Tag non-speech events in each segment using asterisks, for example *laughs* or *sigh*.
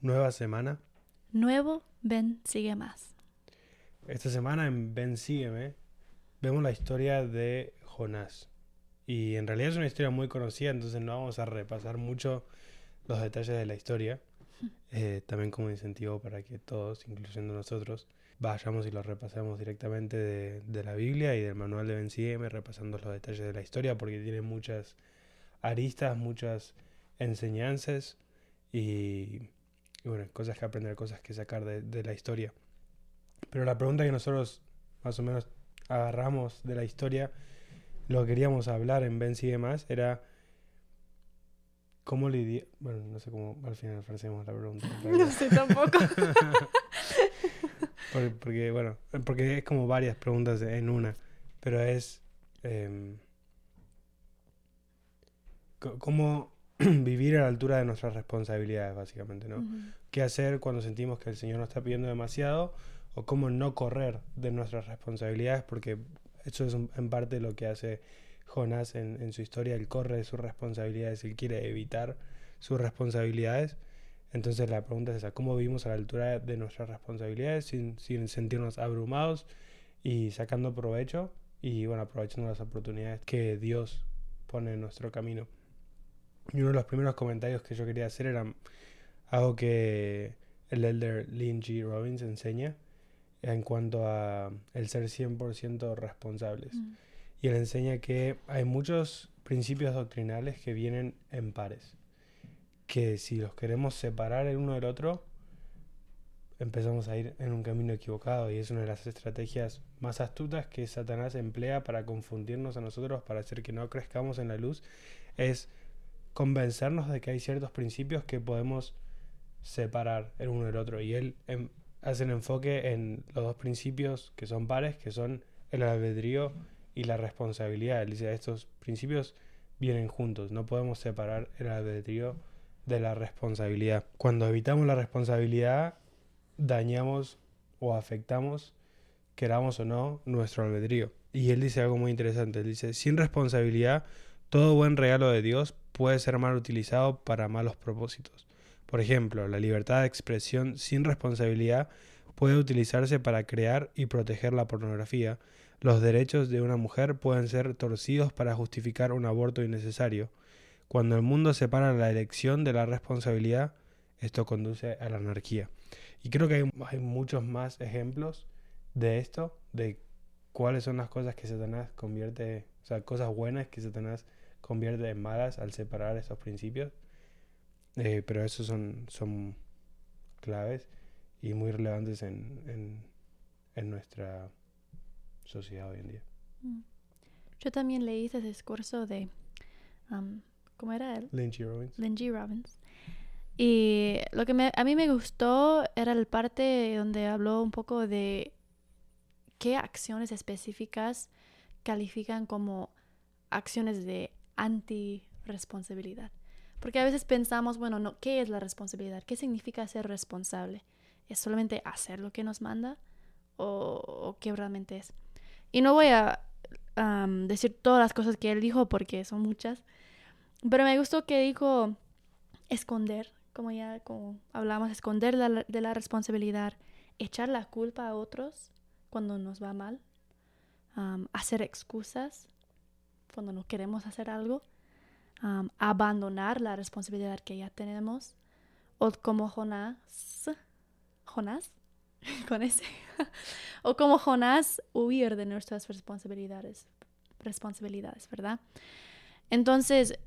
Nueva semana. Nuevo, ven, sigue más. Esta semana en Ven Sígueme vemos la historia de Jonás. Y en realidad es una historia muy conocida, entonces no vamos a repasar mucho los detalles de la historia. *laughs* Eh, también como incentivo para que todos, incluyendo nosotros, vayamos y lo repasemos directamente de, de la Biblia y del manual de Ben Sígueme, repasando los detalles de la historia, porque tiene muchas aristas, muchas enseñanzas y, y bueno, cosas que aprender, cosas que sacar de, de la historia. Pero la pregunta que nosotros más o menos agarramos de la historia, lo que queríamos hablar en Ben Sigue Más, era cómo lidiar... Bueno, no sé cómo al final ofrecemos la pregunta. *laughs* No sé tampoco. *laughs* Por- porque, bueno, porque es como varias preguntas en una, pero es co- cómo *clears throat* vivir a la altura de nuestras responsabilidades, básicamente, ¿no? Qué hacer cuando sentimos que el Señor nos está pidiendo demasiado o cómo no correr de nuestras responsabilidades, porque eso es un- en parte lo que hace Jonás en, en su historia, él corre de sus responsabilidades, él quiere evitar sus responsabilidades. Entonces la pregunta es esa, ¿cómo vivimos a la altura de nuestras responsabilidades sin, sin sentirnos abrumados y sacando provecho y bueno, aprovechando las oportunidades que Dios pone en nuestro camino? Y uno de los primeros comentarios que yo quería hacer era algo que el elder Lynn G. Robbins enseña en cuanto a el ser 100% responsables. Mm. Y él enseña que hay muchos principios doctrinales que vienen en pares. Que si los queremos separar el uno del otro, empezamos a ir en un camino equivocado. Y es una de las estrategias más astutas que Satanás emplea para confundirnos a nosotros, para hacer que no crezcamos en la luz, es convencernos de que hay ciertos principios que podemos separar el uno del otro. Y él em, hace el enfoque en los dos principios que son pares, que son el albedrío y la responsabilidad. Él dice, estos principios vienen juntos, no podemos separar el albedrío de la responsabilidad. Cuando evitamos la responsabilidad, dañamos o afectamos, queramos o no, nuestro albedrío. Y él dice algo muy interesante, él dice, sin responsabilidad, todo buen regalo de Dios puede ser mal utilizado para malos propósitos. Por ejemplo, la libertad de expresión sin responsabilidad puede utilizarse para crear y proteger la pornografía. Los derechos de una mujer pueden ser torcidos para justificar un aborto innecesario. Cuando el mundo separa la elección de la responsabilidad, esto conduce a la anarquía. Y creo que hay, muchos más ejemplos de esto, de cuáles son las cosas que Satanás convierte, o sea, cosas buenas que Satanás convierte en malas al separar estos principios. Eh, pero esos son, son claves y muy relevantes en, en, en nuestra sociedad hoy en día. Mm. Yo también leí ese discurso de, um, ¿cómo era él? Lynchy Robbins. G. Robbins. Y lo que me- a mí me gustó era el parte donde habló un poco de qué acciones específicas califican como acciones de anti-responsabilidad. Porque a veces pensamos, bueno, no, ¿qué es la responsabilidad? ¿Qué significa ser responsable? ¿Es solamente hacer lo que nos manda? ¿O, o qué realmente es? Y no voy a decir todas las cosas que él dijo porque son muchas. Pero me gustó que dijo esconder, como ya como hablamos, esconder la- de la responsabilidad, echar la culpa a otros cuando nos va mal, hacer excusas cuando no queremos hacer algo, abandonar la responsabilidad que ya tenemos, o como Jonás, Jonás, *laughs* con ese, *laughs* o como Jonás, huir de nuestras responsabilidades, responsabilidades, ¿verdad? Entonces,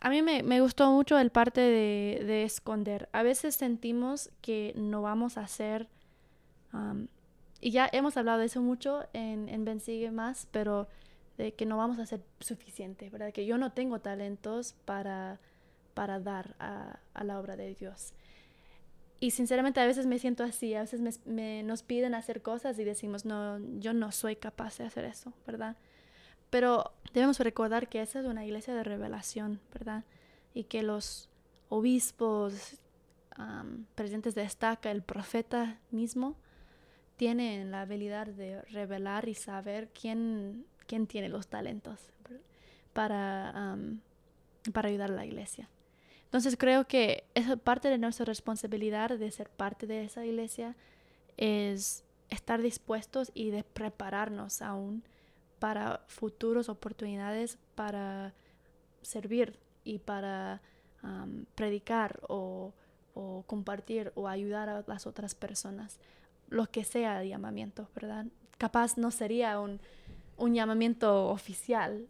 a mí me, me gustó mucho el parte de, de esconder. A veces sentimos que no vamos a hacer, um, y ya hemos hablado de eso mucho en, en Ben Sigue Más, pero de que no vamos a ser suficiente, ¿verdad? Que yo no tengo talentos para, para dar a, la obra de Dios. Y sinceramente a veces me siento así, a veces me, nos piden hacer cosas y decimos, no, yo no soy capaz de hacer eso, ¿verdad? Pero debemos recordar que esa es una iglesia de revelación, ¿verdad? Y que los obispos, am, presidentes de estaca, el profeta mismo, tienen la habilidad de revelar y saber quién, quién tiene los talentos para, para ayudar a la iglesia. Entonces creo que es parte de nuestra responsabilidad de ser parte de esa iglesia es estar dispuestos y de prepararnos aún para futuras oportunidades para servir y para predicar o, o, compartir o ayudar a las otras personas. Lo que sea el llamamiento, ¿verdad? Capaz no sería un, un llamamiento oficial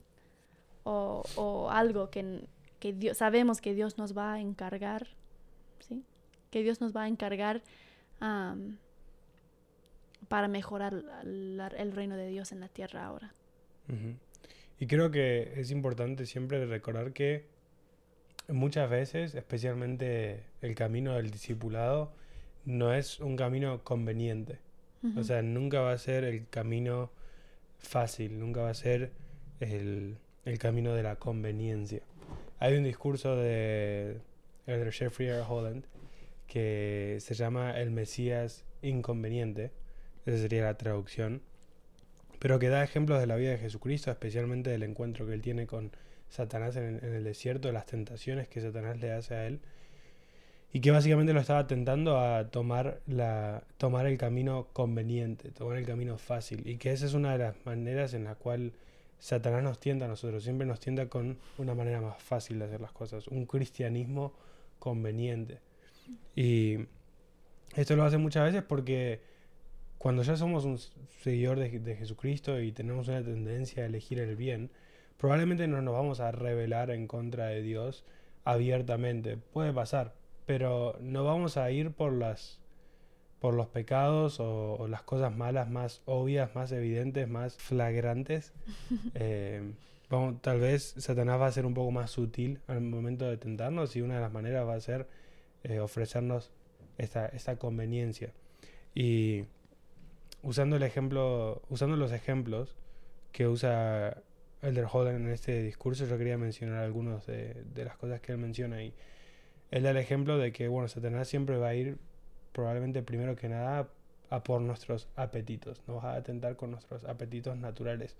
o, o algo que, que Dios, sabemos que Dios nos va a encargar, ¿sí? Que Dios nos va a encargar para mejorar el reino de Dios en la tierra ahora. Y creo que es importante siempre recordar que muchas veces, especialmente el camino del discipulado, no es un camino conveniente. O sea, nunca va a ser el camino fácil, nunca va a ser el, el camino de la conveniencia. Hay un discurso de Elder Jeffrey R. Holland que se llama El Mesías Inconveniente, esa sería la traducción, pero que da ejemplos de la vida de Jesucristo, especialmente del encuentro que él tiene con Satanás en, el desierto, de las tentaciones que Satanás le hace a él, y que básicamente lo estaba tentando a tomar, la, tomar el camino conveniente, tomar el camino fácil, y que esa es una de las maneras en la cual Satanás nos tienta a nosotros, siempre nos tienta con una manera más fácil de hacer las cosas, un cristianismo conveniente. Y esto lo hace muchas veces porque cuando ya somos un seguidor de, Jesucristo y tenemos una tendencia a elegir el bien, probablemente no nos vamos a rebelar en contra de Dios abiertamente. Puede pasar, pero no vamos a ir por las por los pecados o, las cosas malas más obvias, más evidentes, más flagrantes. *laughs* Eh, tal vez Satanás va a ser un poco más sutil al momento de tentarnos y una de las maneras va a ser eh, ofrecernos esta, esta conveniencia. Y usando el ejemplo, usando los ejemplos que usa Elder Holland en este discurso, yo quería mencionar algunas de, las cosas que él menciona y él da el ejemplo de que, bueno, Satanás siempre va a ir probablemente primero que nada a por nuestros apetitos, nos va a atentar con nuestros apetitos naturales.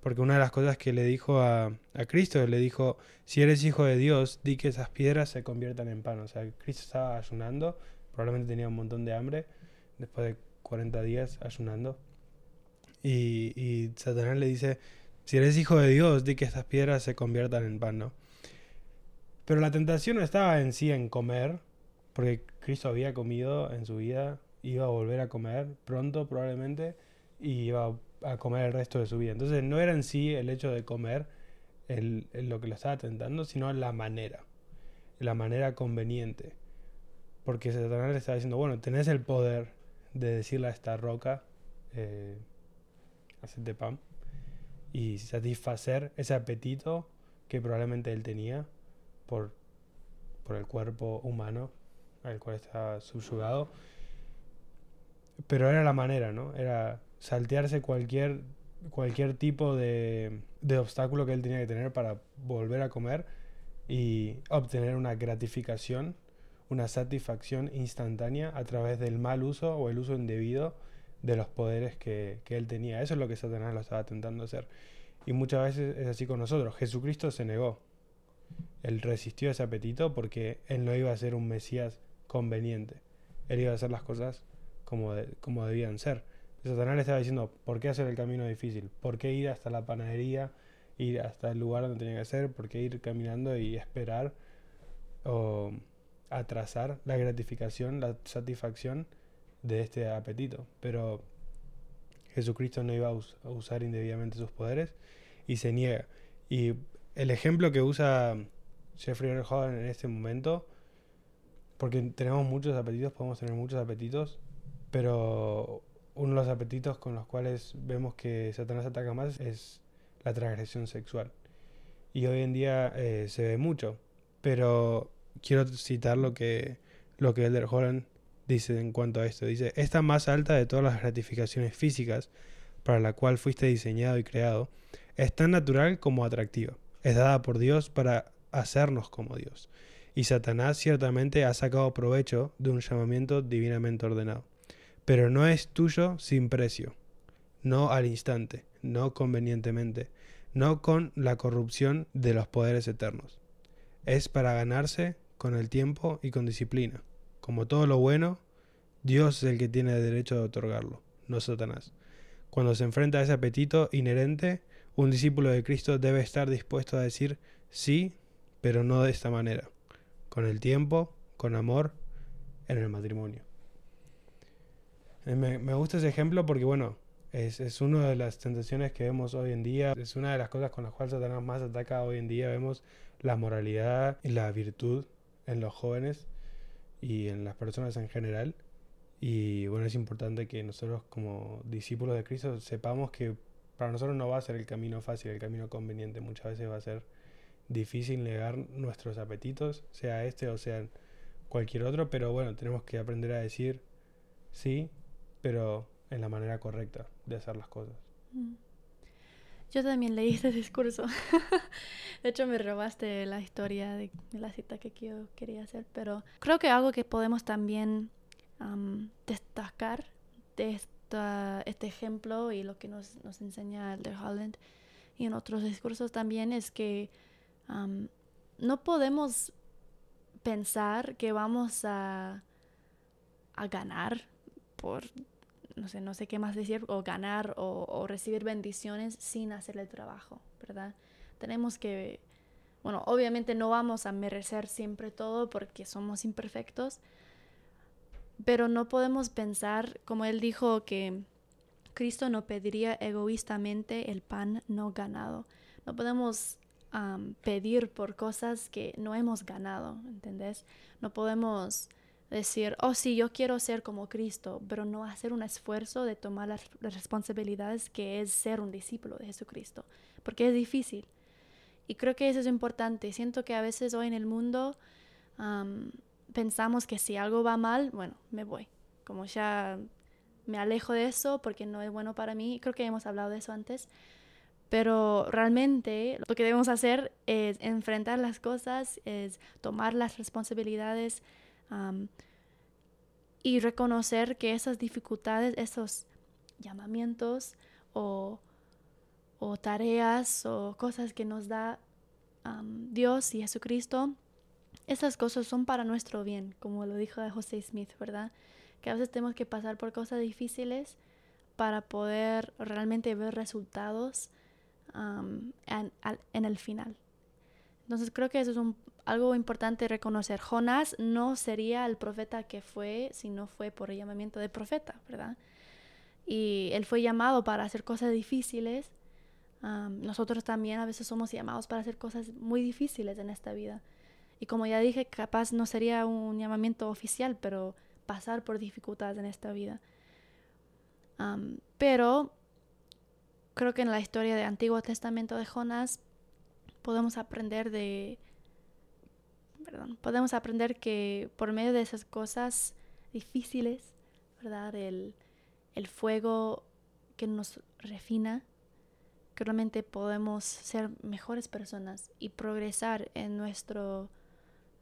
Porque una de las cosas que le dijo a, a Cristo, le dijo, si eres hijo de Dios, di que esas piedras se conviertan en pan. O sea, Cristo estaba ayunando, probablemente tenía un montón de hambre, después de 40 días ayunando. Y, y Satanás le dice, si eres hijo de Dios, di que estas piedras se conviertan en pan, ¿no? Pero la tentación no estaba en sí en comer, porque Cristo había comido en su vida, iba a volver a comer pronto probablemente, y iba a comer el resto de su vida. Entonces no era en sí el hecho de comer el, lo que lo estaba tentando, sino la manera, la manera conveniente. Porque Satanás le estaba diciendo, bueno, tenés el poder, de decirle a esta roca, eh, hacerte pan, y satisfacer ese apetito que probablemente él tenía por, por el cuerpo humano al cual estaba subyugado. Pero era la manera, ¿no? Era saltearse cualquier, cualquier tipo de, de obstáculo que él tenía que tener para volver a comer y obtener una gratificación una satisfacción instantánea a través del mal uso o el uso indebido de los poderes que, él tenía. Eso es lo que Satanás lo estaba tentando hacer. Y muchas veces es así con nosotros. Jesucristo se negó. Él resistió ese apetito porque él no iba a ser un Mesías conveniente. Él iba a hacer las cosas como, como debían ser. Satanás le estaba diciendo, ¿por qué hacer el camino difícil? ¿Por qué ir hasta la panadería? Ir hasta el lugar donde tenía que ser? ¿Por qué ir caminando y esperar? O atrasar la gratificación, la satisfacción de este apetito. Pero Jesucristo no iba a, usar indebidamente sus poderes y se niega. Y el ejemplo que usa Jeffrey R. en este momento, porque tenemos muchos apetitos, podemos tener muchos apetitos, pero uno de los apetitos con los cuales vemos que Satanás ataca más es la transgresión sexual. Y hoy en día eh, se ve mucho, pero quiero citar lo que, lo que Elder Holland dice en cuanto a esto. Dice, esta más alta de todas las gratificaciones físicas para la cual fuiste diseñado y creado, es tan natural como atractiva. Es dada por Dios para hacernos como Dios. Y Satanás ciertamente ha sacado provecho de un llamamiento divinamente ordenado. Pero no es tuyo sin precio, no al instante, no convenientemente, no con la corrupción de los poderes eternos. Es para ganarse con el tiempo y con disciplina. Como todo lo bueno, Dios es el que tiene el derecho de otorgarlo, no Satanás. Cuando se enfrenta a ese apetito inherente, un discípulo de Cristo debe estar dispuesto a decir sí, pero no de esta manera, con el tiempo, con amor, en el matrimonio. Eh, me, me gusta ese ejemplo porque, bueno, es, es una de las tentaciones que vemos hoy en día, es una de las cosas con las cuales Satanás más ataca hoy en día. Vemos la moralidad y la virtud en los jóvenes y en las personas en general. Y bueno, es importante que nosotros como discípulos de Cristo sepamos que para nosotros no va a ser el camino fácil, el camino conveniente. Muchas veces va a ser difícil negar nuestros apetitos, sea este o sea cualquier otro, pero bueno, tenemos que aprender a decir sí, pero en la manera correcta de hacer las cosas. Mm. Yo también leí ese *laughs* discurso. de hecho, me robaste la historia de, la cita que yo quería hacer, pero creo que algo que podemos también destacar de esta, este ejemplo y lo que nos, nos enseña de Holland y en otros discursos también es que no podemos pensar que vamos a, a ganar por no sé, no sé qué más decir, o ganar o, recibir bendiciones sin hacer el trabajo, ¿verdad? Tenemos que, bueno, obviamente no vamos a merecer siempre todo porque somos imperfectos, pero no podemos pensar, como él dijo, que Cristo no pediría egoístamente el pan no ganado. No podemos pedir por cosas que no hemos ganado, ¿entendés? No podemos decir, oh sí, yo quiero ser como Cristo, pero no hacer un esfuerzo de tomar las, responsabilidades que es ser un discípulo de Jesucristo, porque es difícil. Y creo que eso es importante. Siento que a veces hoy en el mundo pensamos que si algo va mal, bueno, me voy. Como ya me alejo de eso porque no es bueno para mí. Creo que hemos hablado de eso antes. Pero realmente lo que debemos hacer es enfrentar las cosas, es tomar las responsabilidades, y reconocer que esas dificultades, esos llamamientos o, tareas o cosas que nos da Dios y Jesucristo, esas cosas son para nuestro bien, como lo dijo José Smith, ¿verdad? Que a veces tenemos que pasar por cosas difíciles para poder realmente ver resultados en, en, el final. Entonces creo que eso es un, algo importante reconocer. Jonás no sería el profeta que fue si no fue por el llamamiento de profeta, ¿verdad? Y él fue llamado para hacer cosas difíciles. nosotros también a veces somos llamados para hacer cosas muy difíciles en esta vida. Y como ya dije, capaz no sería un llamamiento oficial, pero pasar por dificultades en esta vida. pero creo que en la historia del Antiguo Testamento de Jonás podemos aprender de podemos aprender que por medio de esas cosas difíciles, ¿verdad? El, el fuego que nos refina, que realmente podemos ser mejores personas y progresar en nuestro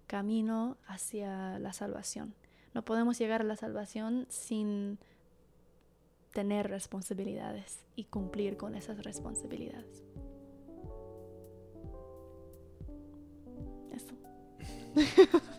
camino hacia la salvación. No podemos llegar a la salvación sin tener responsabilidades y cumplir con esas responsabilidades. *laughs*